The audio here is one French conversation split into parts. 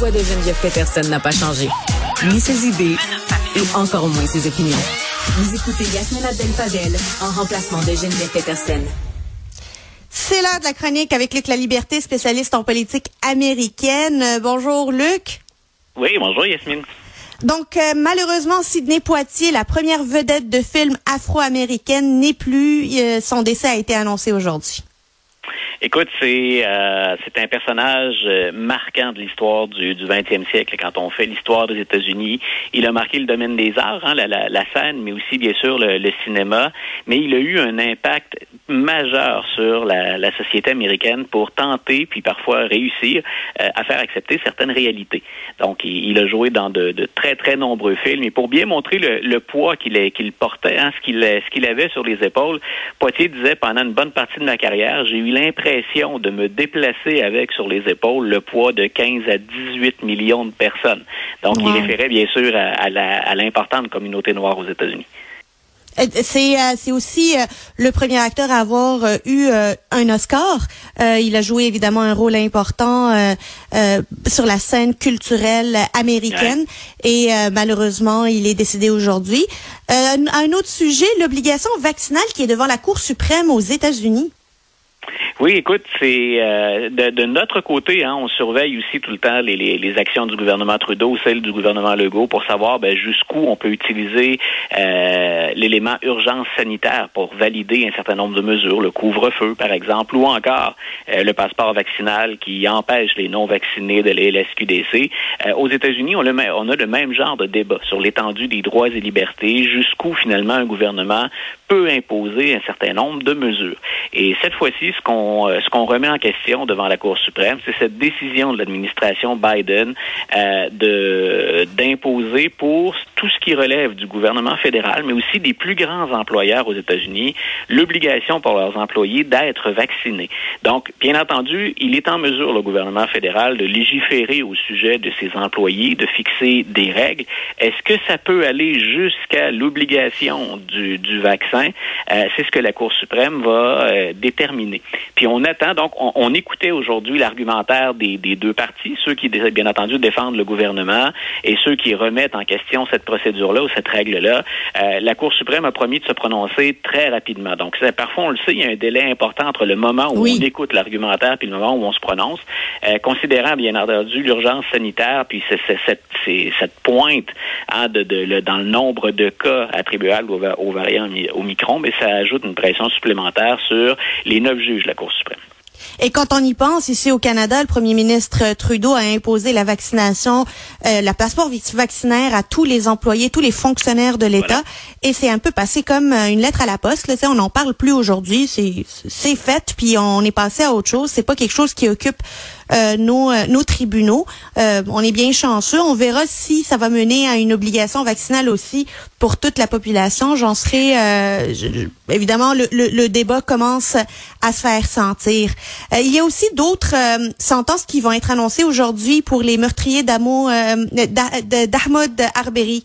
Voix de Geneviève Peterson n'a pas changé. Ni ses idées, et encore moins ses opinions. Vous écoutez Yasmina Abdel-Fadel en remplacement de Geneviève Peterson. C'est l'heure de la chronique avec Luc La Liberté, spécialiste en politique américaine. Euh, bonjour Luc. Oui, bonjour Yasmine. Donc euh, malheureusement, Sidney Poitier, la première vedette de film afro-américaine, n'est plus. Euh, son décès a été annoncé aujourd'hui. Écoute, c'est euh, c'est un personnage euh, marquant de l'histoire du, du 20e siècle. Quand on fait l'histoire des États-Unis, il a marqué le domaine des arts, hein, la, la, la, scène, mais aussi bien sûr le, le, cinéma. Mais il a eu un impact majeur sur la, la société américaine pour tenter, puis parfois réussir euh, à faire accepter certaines réalités. Donc, il, il a joué dans de, de, très très nombreux films. Et pour bien montrer le, le poids qu'il qu'il portait, hein, ce qu'il ce qu'il avait sur les épaules, Poitier disait pendant une bonne partie de ma carrière, j'ai eu l'impression de me déplacer avec sur les épaules le poids de 15 à 18 millions de personnes. Donc, wow. il référait bien sûr à, à l'importante communauté noire aux États-Unis. C'est euh, c'est aussi euh, le premier acteur à avoir euh, eu un Oscar. il a joué évidemment un rôle important sur la scène culturelle américaine ouais. et malheureusement il est décédé aujourd'hui. un autre sujet, l'obligation vaccinale qui est devant la Cour suprême aux États-Unis. Oui, écoute, c'est euh, de, de, notre côté, hein, on surveille aussi tout le temps les, les, les, actions du gouvernement Trudeau, celles du gouvernement Legault, pour savoir ben, jusqu'où on peut utiliser euh, l'élément urgence sanitaire pour valider un certain nombre de mesures, le couvre-feu par exemple, ou encore euh, le passeport vaccinal qui empêche les non-vaccinés de la SQDC. Euh, aux États-Unis, on, on, a le même genre de débat sur l'étendue des droits et libertés, jusqu'où finalement un gouvernement peut imposer un certain nombre de mesures. Et cette fois-ci, ce qu'on euh, ce qu'on remet en question devant la Cour suprême, c'est cette décision de l'administration Biden euh, de d'imposer pour tout ce qui relève du gouvernement fédéral, mais aussi des plus grands employeurs aux États-Unis, l'obligation pour leurs employés d'être vaccinés. Donc, bien entendu, il est en mesure, le gouvernement fédéral, de légiférer au sujet de ses employés, de fixer des règles. Est-ce que ça peut aller jusqu'à l'obligation du, vaccin? Euh, c'est ce que la Cour suprême va déterminer. Puis on attend, donc on, on écoutait aujourd'hui l'argumentaire des, des, deux partis, ceux qui, bien entendu, défendent le gouvernement et ceux qui remettent en question cette procédure-là ou cette règle-là. Euh, la Cour suprême a promis de se prononcer très rapidement. Donc, parfois, on le sait, il y a un délai important entre le moment où oui. on écoute l'argumentaire puis le moment où on se prononce. Euh, considérant, bien entendu, l'urgence sanitaire puis c'est, c'est, cette, c'est, cette pointe hein, de, de, le, dans le nombre de cas attribuables aux, aux variants Omicron, mais ça ajoute une pression supplémentaire sur les neuf juges de la Cour suprême. Et quand on y pense, ici au Canada, le premier ministre Trudeau a imposé la vaccination, euh, la passeport vaccinaire à tous les employés, tous les fonctionnaires de l'État. Voilà. Et c'est un peu passé comme euh, une lettre à la poste. Là, on n'en parle plus aujourd'hui. C'est, fait, puis on est passé à autre chose. C'est pas quelque chose qui occupe nos, euh, nos tribunaux. Euh, on est bien chanceux. On verra si ça va mener à une obligation vaccinale aussi pour toute la population. J'en serai je, évidemment le, le, le, débat commence à se faire sentir. il y a aussi d'autres sentences qui vont être annoncées aujourd'hui pour les meurtriers d'Amo d'Ahmad Arbery.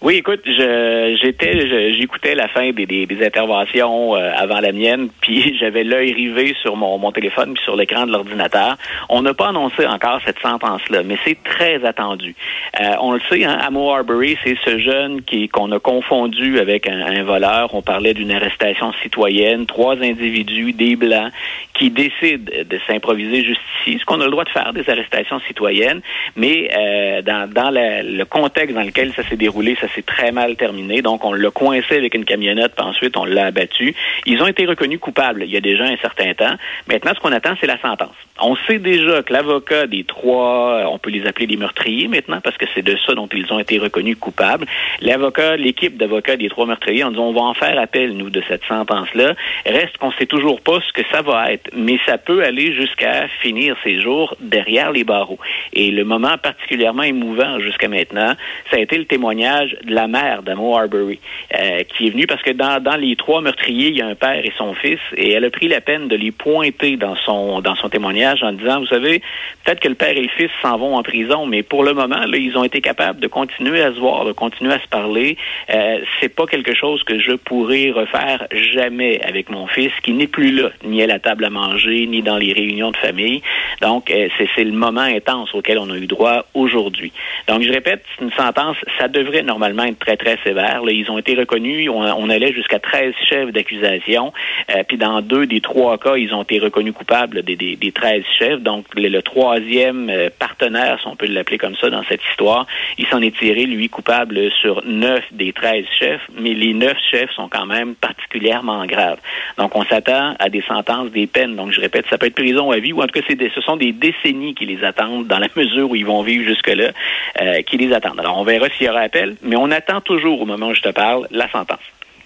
Oui, écoute, j'étais, j'écoutais la fin des, des, interventions euh, avant la mienne, puis j'avais l'œil rivé sur mon, mon téléphone puis sur l'écran de l'ordinateur. On n'a pas annoncé encore cette sentence-là, mais c'est très attendu. Euh, on le sait, hein, Amo Arbery, c'est ce jeune qui qu'on a confondu avec un, un voleur. On parlait d'une arrestation citoyenne, trois individus, des blancs, qui décident de s'improviser justicier, ce qu'on a le droit de faire, des arrestations citoyennes, mais euh, dans, dans le contexte dans lequel ça s'est déroulé, ça s'est très mal terminé. Donc, on l'a coincé avec une camionnette, puis ensuite, on l'a abattu. Ils ont été reconnus coupables il y a déjà un certain temps. Maintenant, ce qu'on attend, c'est la sentence. On sait déjà que l'avocat des trois, on peut les appeler des meurtriers maintenant, parce que c'est de ça dont ils ont été reconnus coupables. L'avocat, l'équipe d'avocats des trois meurtriers, on dit on va en faire appel, nous, de cette sentence-là. Reste qu'on sait toujours pas ce que ça va être mais ça peut aller jusqu'à finir ses jours derrière les barreaux. Et le moment particulièrement émouvant jusqu'à maintenant, ça a été le témoignage la mère d'Amo Arbery, euh, qui est venue parce que dans, dans les trois meurtriers, il y a un père et son fils, et elle a pris la peine de les pointer dans son dans son témoignage en disant, vous savez, peut-être que le père et le fils s'en vont en prison, mais pour le moment, là, ils ont été capables de continuer à se voir, de continuer à se parler. Euh, c'est pas quelque chose que je pourrais refaire jamais avec mon fils, qui n'est plus là, ni à la table à manger, ni dans les réunions de famille. Donc, euh, c'est le moment intense auquel on a eu droit aujourd'hui. Donc, je répète, une sentence, ça devrait normalement très, très sévère. Là, ils ont été reconnus, on, allait jusqu'à 13 chefs d'accusation, euh, puis dans deux des trois cas, ils ont été reconnus coupables des, des, des 13 chefs. Donc, le, troisième euh, partenaire, si on peut l'appeler comme ça dans cette histoire, il s'en est tiré, lui, coupable sur neuf des 13 chefs, mais les neuf chefs sont quand même particulièrement graves. Donc, on s'attend à des sentences, des peines donc, je répète, ça peut être prison à vie ou en tout cas, ce sont des décennies qui les attendent dans la mesure où ils vont vivre jusque-là, euh, qui les attendent. Alors, on verra s'il y aura appel, mais on attend toujours, au moment où je te parle, la sentence.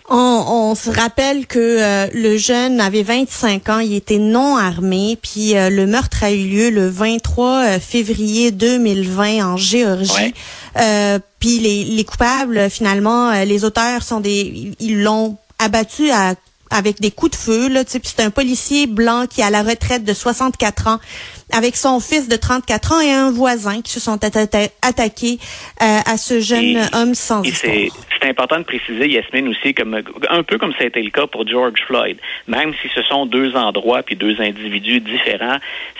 On, se rappelle que euh, le jeune avait 25 ans, il était non armé, puis euh, le meurtre a eu lieu le 23 février 2020 en Géorgie. puis les, les coupables, finalement, les auteurs sont des, ils l'ont abattu à avec des coups de feu. Là, c'est un policier blanc qui est à la retraite de 64 ans avec son fils de 34 ans et un voisin qui se sont attaqués euh, à ce jeune homme sans C'est important de préciser, Yasmine, aussi, comme un peu comme ça a été le cas pour George Floyd. Même si ce sont deux endroits puis deux individus différents,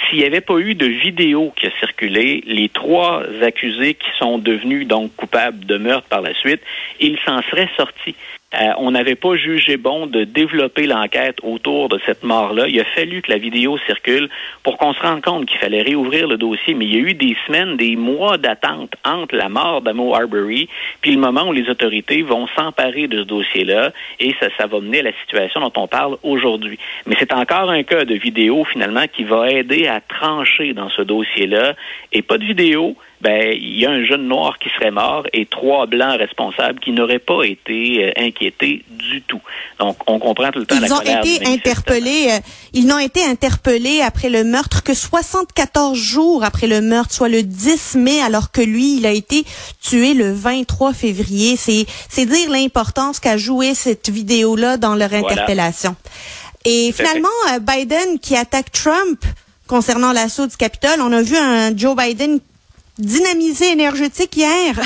s'il n'y avait pas eu de vidéo qui a circulé, les trois accusés qui sont devenus donc coupables de meurtre par la suite, ils s'en seraient sortis. Euh, on n'avait pas jugé bon de développer l'enquête autour de cette mort-là. Il a fallu que la vidéo circule pour qu'on se rende compte qu'il fallait réouvrir le dossier. Mais il y a eu des semaines, des mois d'attente entre la mort d'Amo Arbery puis le moment où les autorités vont s'emparer de ce dossier-là et ça, ça va mener à la situation dont on parle aujourd'hui. Mais c'est encore un cas de vidéo finalement qui va aider à trancher dans ce dossier-là et pas de vidéo ben il y a un jeune noir qui serait mort et trois blancs responsables qui n'auraient pas été euh, inquiétés du tout. Donc on comprend tout le temps ils la ont été interpellés. Euh, ils n'ont été interpellés après le meurtre que 74 jours après le meurtre, soit le 10 mai, alors que lui il a été tué le 23 février. C'est c'est dire l'importance qu'a joué cette vidéo là dans leur interpellation. Et finalement, euh, Biden qui attaque Trump concernant l'assaut du Capitole, on a vu un Joe Biden dynamisé énergétique hier.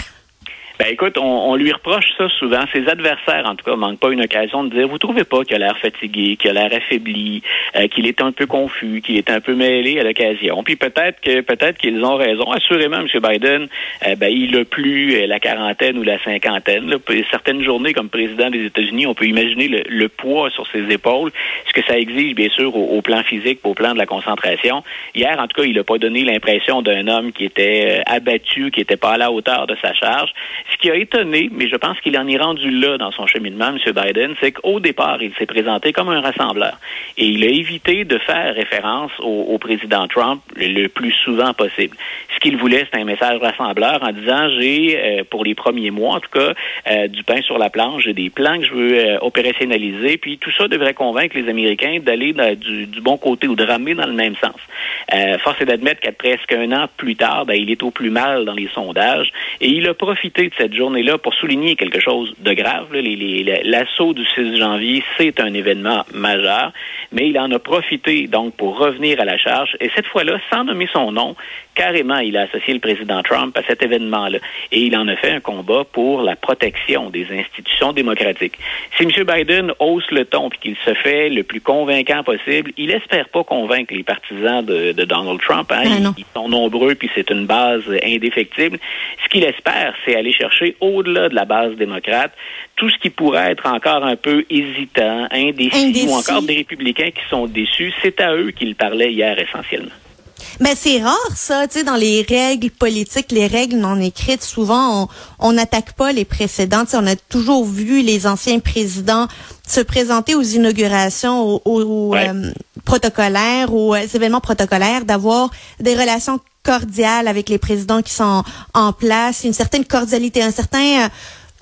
Ben écoute, on, lui reproche ça souvent. Ses adversaires, en tout cas, manquent pas une occasion de dire vous trouvez pas qu'il a l'air fatigué, qu'il a l'air affaibli, euh, qu'il est un peu confus, qu'il est un peu mêlé à l'occasion. Puis peut-être que peut-être qu'ils ont raison. Assurément, M. Biden, euh, ben, il a plus euh, la quarantaine ou la cinquantaine. Certaines journées comme président des États-Unis, on peut imaginer le, poids sur ses épaules, ce que ça exige bien sûr au, plan physique, au plan de la concentration. Hier, en tout cas, il n'a pas donné l'impression d'un homme qui était abattu, qui n'était pas à la hauteur de sa charge. Ce qui a étonné, mais je pense qu'il en est rendu là dans son cheminement, M. Biden, c'est qu'au départ, il s'est présenté comme un rassembleur. Et il a évité de faire référence au, président Trump le, plus souvent possible. Ce qu'il voulait, c'est un message rassembleur en disant, j'ai, euh, pour les premiers mois, en tout cas, euh, du pain sur la planche, j'ai des plans que je veux euh, opérationnaliser, puis tout ça devrait convaincre les Américains d'aller du, bon côté ou de ramer dans le même sens. force est d'admettre qu'à presque un an plus tard, ben, il est au plus mal dans les sondages, et il a profité de cette journée-là pour souligner quelque chose de grave. L'assaut du 6 janvier, c'est un événement majeur, mais il en a profité donc pour revenir à la charge et cette fois-là, sans nommer son nom, carrément, il a associé le président Trump à cet événement-là et il en a fait un combat pour la protection des institutions démocratiques. Si M. Biden hausse le ton et qu'il se fait le plus convaincant possible, il espère pas convaincre les partisans de, Donald Trump. Hein. Ah, ils, sont nombreux puis c'est une base indéfectible. Ce qu'il espère, c'est aller chercher au-delà de la base démocrate tout ce qui pourrait être encore un peu hésitant, indécis, ou encore des républicains qui sont déçus. C'est à eux qu'il parlait hier essentiellement. Mais ben, c'est rare ça, tu sais, dans les règles politiques, les règles non écrites, souvent on n'attaque pas les précédents. on a toujours vu les anciens présidents se présenter aux inaugurations, aux, euh, protocolaires, aux euh, événements protocolaires, d'avoir des relations cordiales avec les présidents qui sont en place, une certaine cordialité, un certain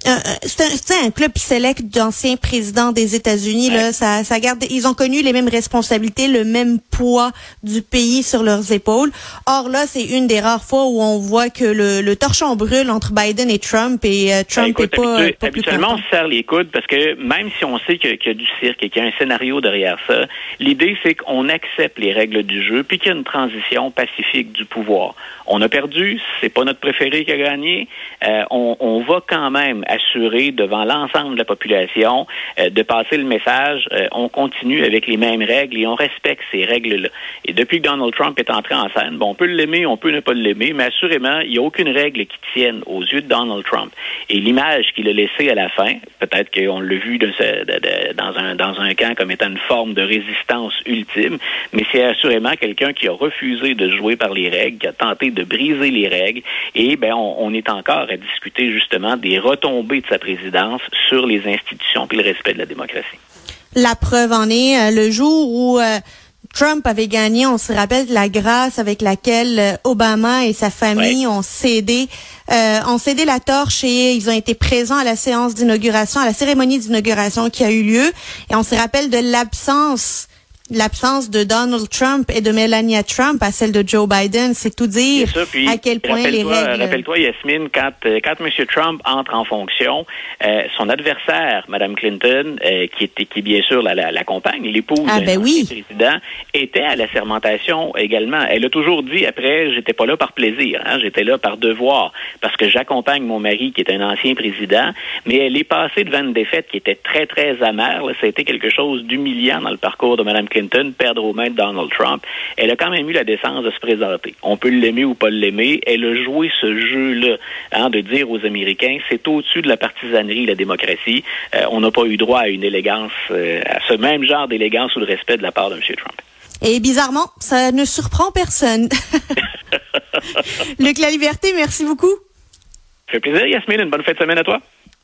euh, euh, c'est un, club select d'anciens présidents des États-Unis. Là, ça, ça garde, ils ont connu les mêmes responsabilités, le même poids du pays sur leurs épaules. Or là, c'est une des rares fois où on voit que le, le torchon brûle entre Biden et Trump et euh, Trump n'est pas, Habituellement, on se serre les coudes parce que même si on sait qu'il y, a du cirque et qu'il y a un scénario derrière ça, l'idée c'est qu'on accepte les règles du jeu puis qu'il y a une transition pacifique du pouvoir. On a perdu, c'est pas notre préféré qui a gagné. Euh, on, on va quand même assurer devant l'ensemble de la population euh, de passer le message. Euh, on continue avec les mêmes règles et on respecte ces règles-là. Et depuis que Donald Trump est entré en scène, bon, on peut l'aimer, on peut ne pas l'aimer, mais assurément, il n'y a aucune règle qui tienne aux yeux de Donald Trump. Et l'image qu'il a laissée à la fin, peut-être qu'on l'a vu de dans, un, dans un camp comme étant une forme de résistance ultime, mais c'est assurément quelqu'un qui a refusé de jouer par les règles, qui a tenté de briser les règles. Et ben, on, on est encore à discuter justement des retombées de sa présidence sur les institutions et le respect de la démocratie. La preuve en est euh, le jour où euh, Trump avait gagné, on se rappelle la grâce avec laquelle euh, Obama et sa famille ont cédé ont cédé la torche et ils ont été présents à la séance d'inauguration, à la cérémonie d'inauguration qui a eu lieu. Et on se rappelle de l'absence l'absence de Donald Trump et de Melania Trump à celle de Joe Biden, c'est tout dire à quel point les règles. Rappelle-toi, Yasmine, quand, euh, quand M. Trump entre en fonction, euh, son adversaire, Mme Clinton, euh, qui était qui bien sûr l'accompagne, la, l'épouse ah, ben oui. président, était à la sermentation également. Elle a toujours dit après, j'étais pas là par plaisir, hein, j'étais là par devoir, parce que j'accompagne mon mari qui est un ancien président, mais elle est passée devant une défaite qui était très très amère. Ça a été quelque chose d'humiliant dans le parcours de Mme Clinton, perdre aux mains de Donald Trump, elle a quand même eu la décence de se présenter. On peut l'aimer ou pas l'aimer. Elle a joué ce jeu-là, hein, de dire aux Américains, c'est au-dessus de la partisanerie, la démocratie. Euh, on n'a pas eu droit à une élégance, euh, à ce même genre d'élégance ou de respect de la part de M. Trump. Et bizarrement, ça ne surprend personne. Luc La Liberté, merci beaucoup. Ça fait plaisir, Yasmine. Une bonne fin de semaine à toi.